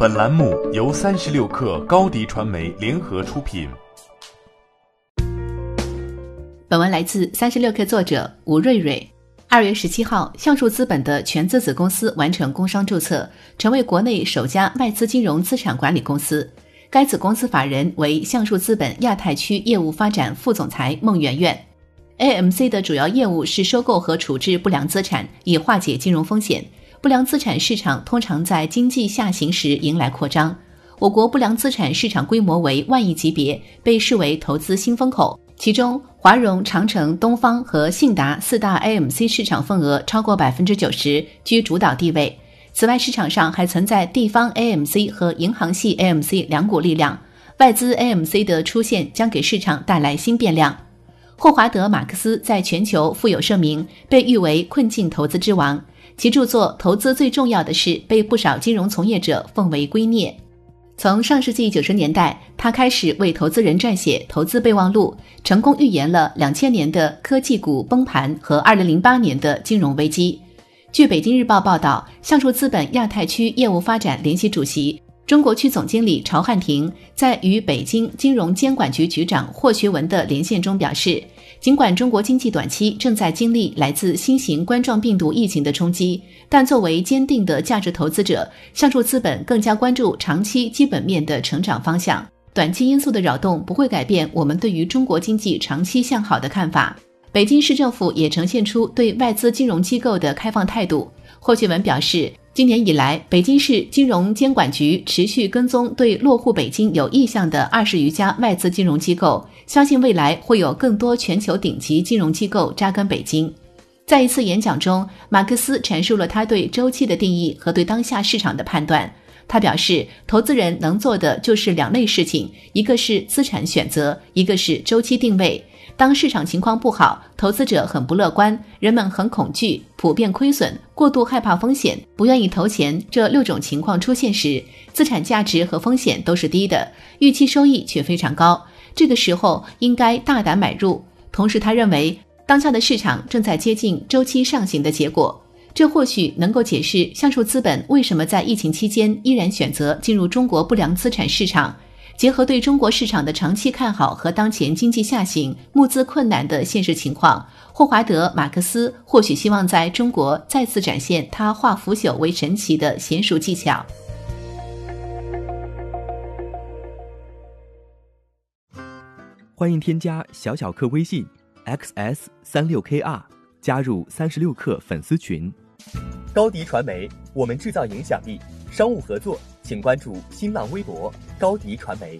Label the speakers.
Speaker 1: 本栏目由三十六氪高低传媒联合出品。
Speaker 2: 本文来自三十六氪作者吴瑞瑞。二月十七号，橡树资本的全资子公司完成工商注册，成为国内首家外资金融资产管理公司。该子公司法人为橡树资本亚太区业务发展副总裁孟媛媛。AMC 的主要业务是收购和处置不良资产，以化解金融风险。不良资产市场通常在经济下行时迎来扩张。我国不良资产市场规模为万亿级别，被视为投资新风口。其中，华融、长城、东方和信达四大 AMC 市场份额超过百分之九十，居主导地位。此外，市场上还存在地方 AMC 和银行系 AMC 两股力量。外资 AMC 的出现将给市场带来新变量。霍华德·马克思在全球富有盛名，被誉为困境投资之王。其著作《投资最重要的是》被不少金融从业者奉为圭臬。从上世纪九十年代，他开始为投资人撰写投资备忘录，成功预言了两千年的科技股崩盘和二零零八年的金融危机。据北京日报报道，橡树资本亚太区业务发展联席主席。中国区总经理曹汉庭在与北京金融监管局局长霍学文的连线中表示，尽管中国经济短期正在经历来自新型冠状病毒疫情的冲击，但作为坚定的价值投资者，橡树资本更加关注长期基本面的成长方向。短期因素的扰动不会改变我们对于中国经济长期向好的看法。北京市政府也呈现出对外资金融机构的开放态度。霍旭文表示。今年以来，北京市金融监管局持续跟踪对落户北京有意向的二十余家外资金融机构，相信未来会有更多全球顶级金融机构扎根北京。在一次演讲中，马克思阐述了他对周期的定义和对当下市场的判断。他表示，投资人能做的就是两类事情，一个是资产选择，一个是周期定位。当市场情况不好，投资者很不乐观，人们很恐惧，普遍亏损，过度害怕风险，不愿意投钱。这六种情况出现时，资产价值和风险都是低的，预期收益却非常高。这个时候应该大胆买入。同时，他认为当下的市场正在接近周期上行的结果，这或许能够解释橡树资本为什么在疫情期间依然选择进入中国不良资产市场。结合对中国市场的长期看好和当前经济下行、募资困难的现实情况，霍华德·马克思或许希望在中国再次展现他化腐朽为神奇的娴熟技巧。
Speaker 3: 欢迎添加小小客微信 xs 三六 kr 加入三十六氪粉丝群。高迪传媒，我们制造影响力。商务合作。请关注新浪微博高迪传媒。